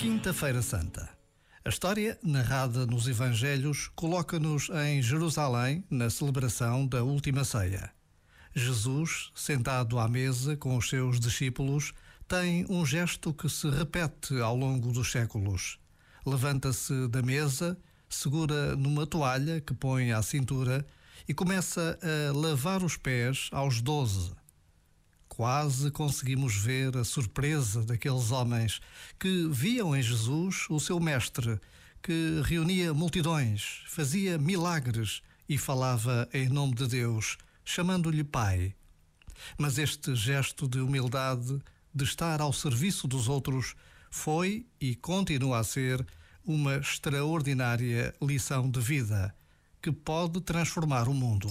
Quinta-feira Santa. A história, narrada nos Evangelhos, coloca-nos em Jerusalém na celebração da Última Ceia. Jesus, sentado à mesa com os seus discípulos, tem um gesto que se repete ao longo dos séculos. Levanta-se da mesa, segura numa toalha que põe à cintura e começa a lavar os pés aos doze Quase conseguimos ver a surpresa daqueles homens que viam em Jesus o seu mestre, que reunia multidões, fazia milagres e falava em nome de Deus, chamando-lhe Pai. Mas este gesto de humildade, de estar ao serviço dos outros, foi e continua a ser uma extraordinária lição de vida que pode transformar o mundo.